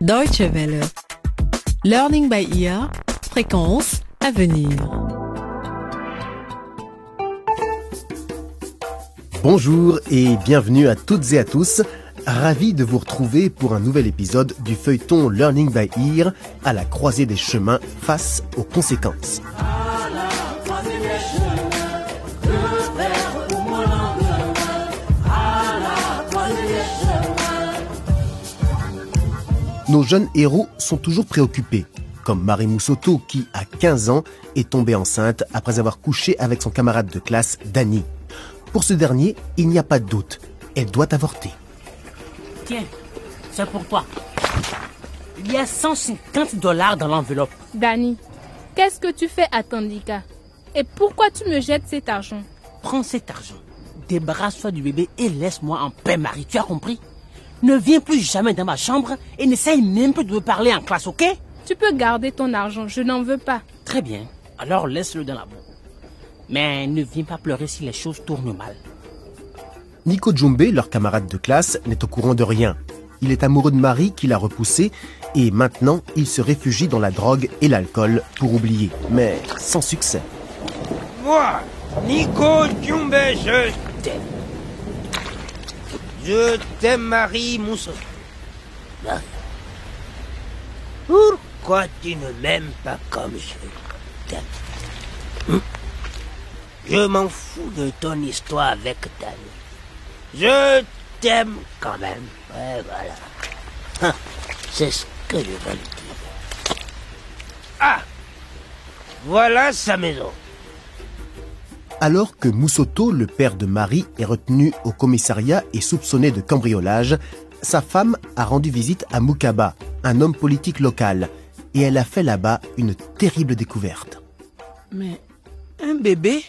Deutsche Welle. Learning by ear. Fréquence à venir. Bonjour et bienvenue à toutes et à tous. Ravi de vous retrouver pour un nouvel épisode du feuilleton Learning by Ear à la croisée des chemins face aux conséquences. Nos jeunes héros sont toujours préoccupés, comme Marie Moussoto qui, à 15 ans, est tombée enceinte après avoir couché avec son camarade de classe, Danny. Pour ce dernier, il n'y a pas de doute, elle doit avorter. Tiens, c'est pour toi. Il y a 150 dollars dans l'enveloppe. Danny, qu'est-ce que tu fais à Tandika Et pourquoi tu me jettes cet argent? Prends cet argent, débarrasse-toi du bébé et laisse-moi en paix, Marie. Tu as compris? Ne viens plus jamais dans ma chambre et n'essaye même plus de me parler en classe, ok? Tu peux garder ton argent, je n'en veux pas. Très bien, alors laisse-le dans la boue. Mais ne viens pas pleurer si les choses tournent mal. Nico Djumbe, leur camarade de classe, n'est au courant de rien. Il est amoureux de Marie qui l'a repoussé et maintenant il se réfugie dans la drogue et l'alcool pour oublier, mais sans succès. Moi, Nico Djumbe, je. Je t'aime, Marie Mousson. Là. Pourquoi tu ne m'aimes pas comme je t'aime? Hum. Je m'en fous de ton histoire avec Danny. Je t'aime quand même. Ouais, voilà. Hein, C'est ce que je veux dire. Ah Voilà sa maison. Alors que Moussoto, le père de Marie, est retenu au commissariat et soupçonné de cambriolage, sa femme a rendu visite à Mukaba, un homme politique local, et elle a fait là-bas une terrible découverte. Mais un bébé?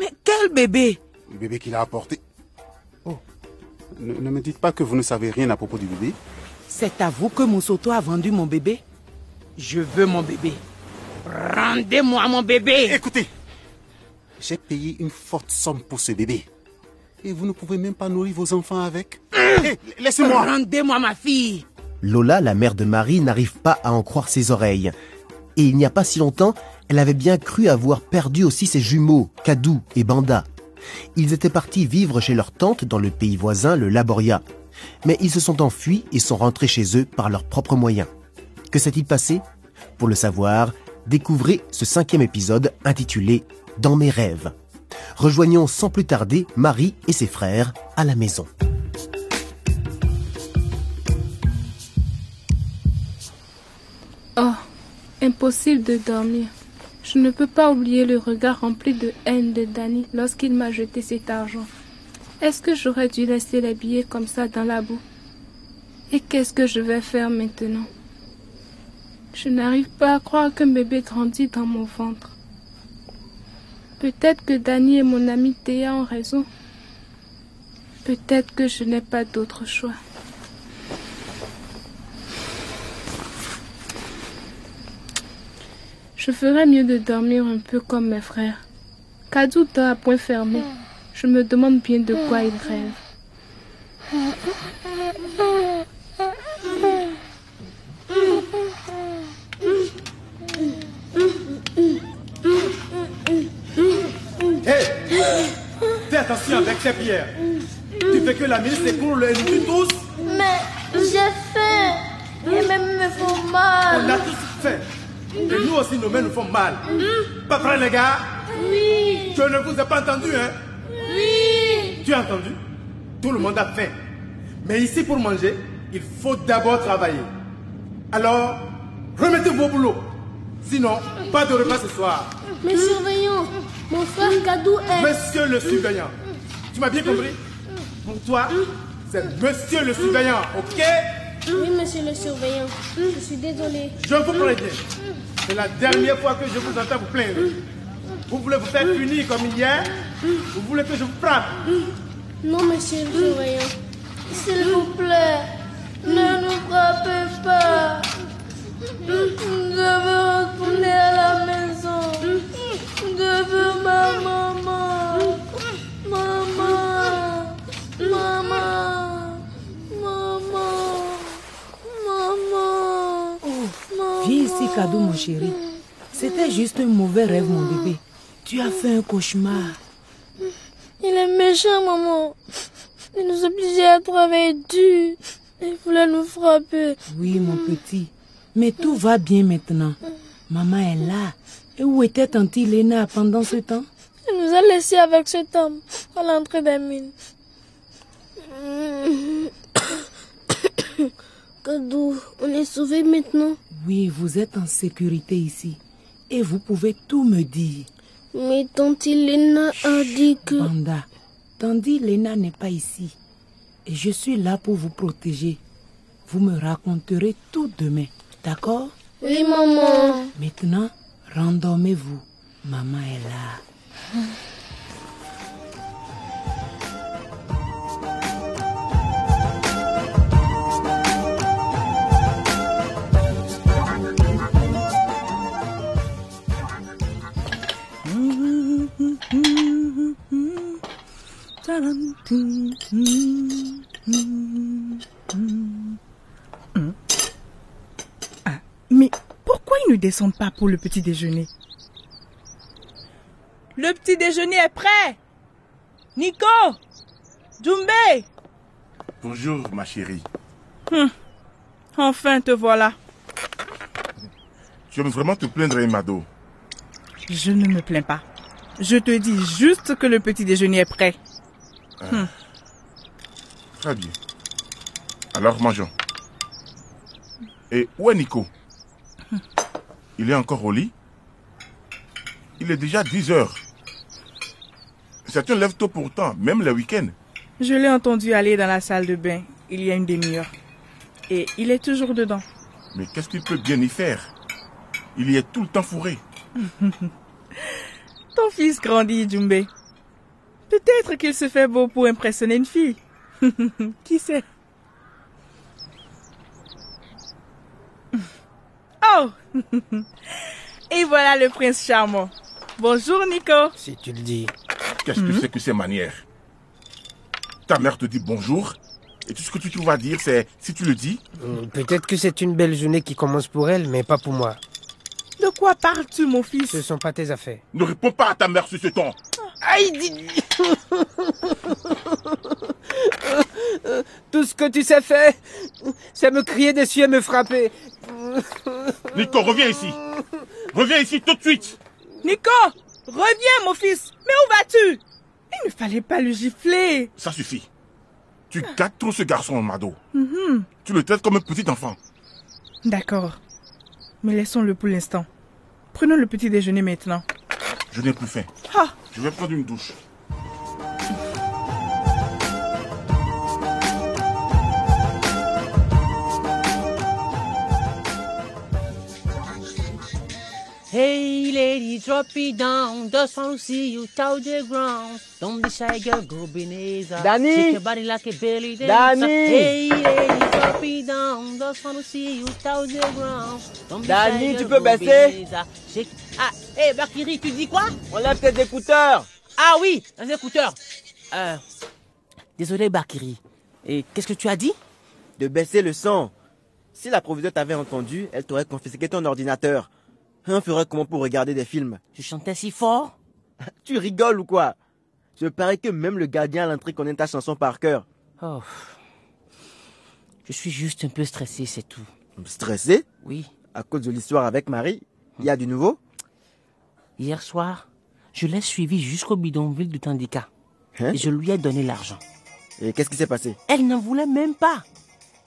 Mais quel bébé? Le bébé qu'il a apporté. Oh, ne, ne me dites pas que vous ne savez rien à propos du bébé. C'est à vous que Moussoto a vendu mon bébé Je veux mon bébé. Rendez-moi mon bébé Écoutez, j'ai payé une forte somme pour ce bébé. Et vous ne pouvez même pas nourrir vos enfants avec. Hé, Laissez-moi Rendez-moi ma fille Lola, la mère de Marie, n'arrive pas à en croire ses oreilles. Et il n'y a pas si longtemps, elle avait bien cru avoir perdu aussi ses jumeaux, Kadou et Banda. Ils étaient partis vivre chez leur tante dans le pays voisin, le Laboria. Mais ils se sont enfuis et sont rentrés chez eux par leurs propres moyens. Que s'est-il passé? Pour le savoir, découvrez ce cinquième épisode intitulé Dans mes rêves. Rejoignons sans plus tarder Marie et ses frères à la maison. Oh, impossible de dormir. Je ne peux pas oublier le regard rempli de haine de Danny lorsqu'il m'a jeté cet argent. Est-ce que j'aurais dû laisser les billets comme ça dans la boue? Et qu'est-ce que je vais faire maintenant? Je n'arrive pas à croire qu'un bébé grandit dans mon ventre. Peut-être que Danny et mon ami Théa ont raison. Peut-être que je n'ai pas d'autre choix. Je ferais mieux de dormir un peu comme mes frères. Kadou dort à point fermé. Je me demande bien de quoi il rêve. Attention avec ces pierres. Tu fais que la ministre s'écoule et nous tue tous. Mais j'ai faim et même me font On mal. a tous fait. Et nous aussi, nos mains nous font mal. Pas prêt, les gars? Oui, Je ne vous ai pas entendu, hein? Oui. Tu as entendu? Tout le monde a faim. Mais ici, pour manger, il faut d'abord travailler. Alors, remettez-vous au boulot. Sinon, pas de repas ce soir. Mais surveillons, mon frère Kadou est... Monsieur le surveillant. Tu m'as bien compris Pour toi, c'est monsieur le surveillant, ok Oui, monsieur le surveillant. Je suis désolée. Je vous préviens. C'est la dernière fois que je vous entends vous plaindre. Vous voulez vous faire punir comme hier Vous voulez que je vous frappe Non, monsieur le surveillant. S'il vous plaît, ne nous frappez pas. Je veux Ici, cadeau, mon chéri. C'était juste un mauvais rêve, mon bébé. Tu as fait un cauchemar. Il est méchant, maman. Il nous obligeait à travailler dur. Il voulait nous frapper. Oui, mon petit. Mais tout va bien maintenant. Maman est là. Et où était tante Lena pendant ce temps? Il nous a laissés avec cet homme à l'entrée des mines. Kadou, on est sauvés maintenant. Oui, vous êtes en sécurité ici. Et vous pouvez tout me dire. Mais tante Lena a dit que... Banda, tandis Lena n'est pas ici. Et je suis là pour vous protéger. Vous me raconterez tout demain. D'accord? Oui, maman. Maintenant, rendormez-vous. Maman est là. Mais pourquoi ils ne descendent pas pour le petit déjeuner? Le petit déjeuner est prêt Nico Jumbe Bonjour, ma chérie. Hum, Enfin te voilà. Tu aimes vraiment te plaindre, Emado Je ne me plains pas. Je te dis juste que le petit déjeuner est prêt. Hum. Très bien. Alors, mangeons. Et où est Nico? Il est encore au lit? Il est déjà 10 heures. C'est un lève tôt pourtant, même le week-end. Je l'ai entendu aller dans la salle de bain il y a une demi-heure. Et il est toujours dedans. Mais qu'est-ce qu'il peut bien y faire? Il y est tout le temps fourré. Ton fils grandit, Jumbe. Peut-être qu'il se fait beau pour impressionner une fille. Qui sait? Oh Et voilà le prince charmant. Bonjour, Nico. Si tu le dis. Qu'est-ce que c'est que ces manières? Ta mère te dit bonjour et tout ce que tu trouves à dire, c'est si tu le dis. Hmm, Peut-être que c'est une belle journée qui commence pour elle, mais pas pour moi. De quoi parles-tu, mon fils? Ce sont pas tes affaires. Ne réponds pas à ta mère sur ce ton. Aïe. Tout ce que tu sais faire, c'est me crier dessus et me frapper. Nico, reviens ici. Reviens ici tout de suite. Nico Reviens, mon fils Mais où vas-tu? Il ne fallait pas le gifler. Ça suffit. Tu gâtes trop ce garçon, Mado. Mhm. Tu le traites comme un petit enfant. D'accord. Mais laissons-le pour l'instant. Prenons le petit déjeuner maintenant. Je n'ai plus faim. Ah, Je vais prendre une douche. Drop it down. Want to see you touch the ground. Don't be shy, girl, go Beneza. Danny! Shake your body like a belly dancer. Danny! Hey lady, drop it down. Want to see you touch the ground. Don't be Danny, shy, tu girl, peux go baisser? Shake... Ah, hey Bakiri, tu dis quoi? Enlève tes écouteurs. Ah oui, un écouteur. Euh, désolé Bakiri. Et qu'est-ce que tu as dit? De baisser le son. Si la proviseure t'avait entendu, elle t'aurait confisqué ton ordinateur. On ferait comment pour regarder des films Tu chantais si fort Tu rigoles ou quoi Je parie que même le gardien à l'entrée connaît ta chanson par cœur. Oh. Je suis juste un peu stressé, c'est tout. Stressé? Oui. À cause de l'histoire avec Marie Il y a du nouveau? Hier soir, je l'ai suivi jusqu'au bidonville du Tandika. Hein? Et je lui ai donné l'argent. Et qu'est-ce qui s'est passé? Elle n'en voulait même pas.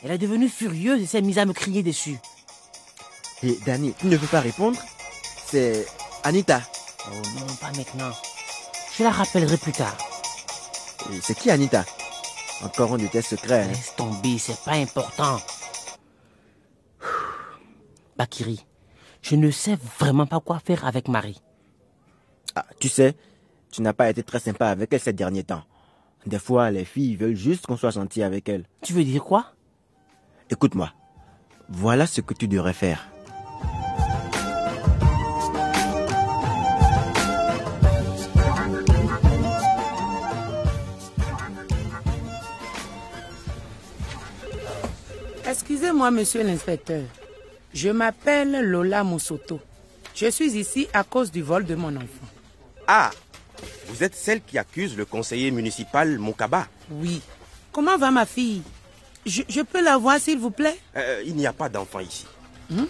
Elle est devenue furieuse et s'est mise à me crier dessus. Et Danny, tu ne veux pas répondre C'est Anita. Oh non, pas maintenant. Je la rappellerai plus tard. C'est qui Anita? Encore un de tes secrets. hein Laisse tomber, c'est pas important. Bakiri, je ne sais vraiment pas quoi faire avec Marie. Ah, tu sais, tu n'as pas été très sympa avec elle ces derniers temps. Des fois, les filles veulent juste qu'on soit gentil avec elles. Tu veux dire quoi? Écoute-moi. Voilà ce que tu devrais faire. Excusez-moi, monsieur l'inspecteur. Je m'appelle Lola Moussoto. Je suis ici à cause du vol de mon enfant. Ah, vous êtes celle qui accuse le conseiller municipal Moukaba Oui. Comment va ma fille? Je, je peux la voir, s'il vous plaît? Euh, Il n'y a pas d'enfant ici. Hmm?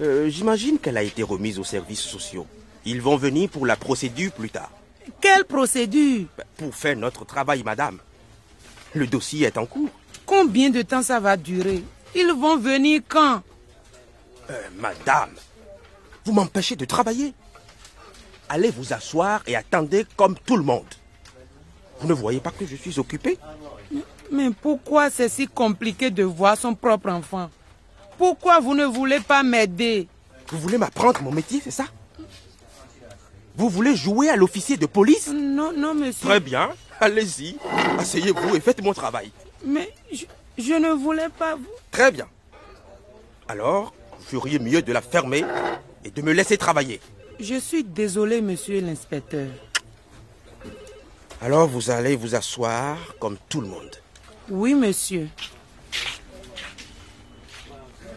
Euh, J'imagine qu'elle a été remise aux services sociaux. Ils vont venir pour la procédure plus tard. Quelle procédure? Pour faire notre travail, madame. Le dossier est en cours. Combien de temps ça va durer? Ils vont venir quand Euh, madame, vous m'empêchez de travailler. Allez vous asseoir et attendez comme tout le monde. Vous ne voyez pas que je suis occupé Mais pourquoi c'est si compliqué de voir son propre enfant? Pourquoi vous ne voulez pas m'aider? Vous voulez m'apprendre mon métier, c'est ça? Vous voulez jouer à l'officier de police? Non, non, monsieur. Très bien, allez-y. Asseyez-vous et faites mon travail. Mais je, je ne voulais pas vous... Très bien. Alors, vous feriez mieux de la fermer et de me laisser travailler. Je suis désolé, monsieur l'inspecteur. Alors, vous allez vous asseoir comme tout le monde. Oui, monsieur.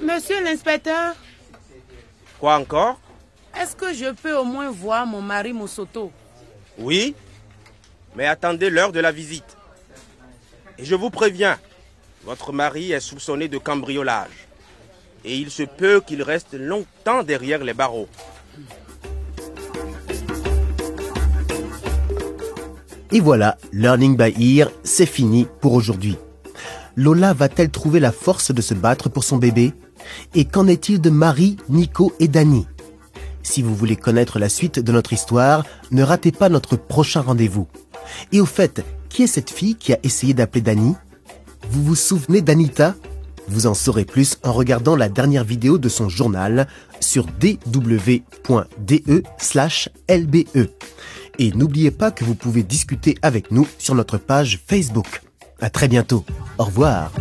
Monsieur l'inspecteur, Quoi encore? Est-ce que je peux au moins voir mon mari Moussoto Oui, mais attendez l'heure de la visite. Et je vous préviens, votre mari est soupçonné de cambriolage. Et il se peut qu'il reste longtemps derrière les barreaux. Et voilà, Learning by Ear, c'est fini pour aujourd'hui. Lola va-t-elle trouver la force de se battre pour son bébé? Et qu'en est-il de Marie, Nico et Dani? Si vous voulez connaître la suite de notre histoire, ne ratez pas notre prochain rendez-vous. Et au fait, qui est cette fille qui a essayé d'appeler Dani? Vous vous souvenez d'Anita? Vous en saurez plus en regardant la dernière vidéo de son journal sur dw.de/lbe. Et n'oubliez pas que vous pouvez discuter avec nous sur notre page Facebook. À très bientôt. Au revoir.